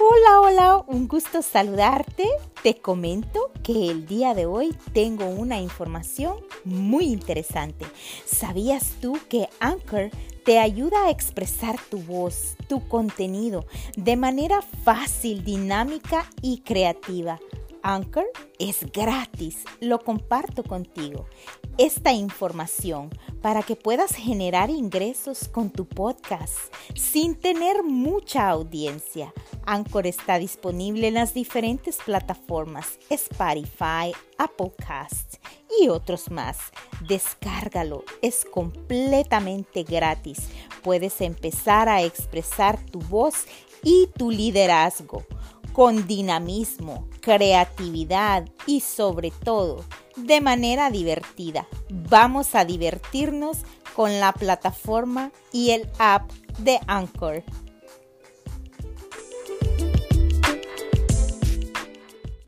Hola, hola, un gusto saludarte. Te comento que el día de hoy tengo una información muy interesante. ¿Sabías tú que Anchor te ayuda a expresar tu voz, tu contenido de manera fácil, dinámica y creativa? Anchor es gratis, lo comparto contigo. Esta información para que puedas generar ingresos con tu podcast sin tener mucha audiencia. Anchor está disponible en las diferentes plataformas Spotify, Apple Cast y otros más. Descárgalo, es completamente gratis. Puedes empezar a expresar tu voz y tu liderazgo con dinamismo, creatividad y sobre todo de manera divertida. Vamos a divertirnos con la plataforma y el app de Anchor.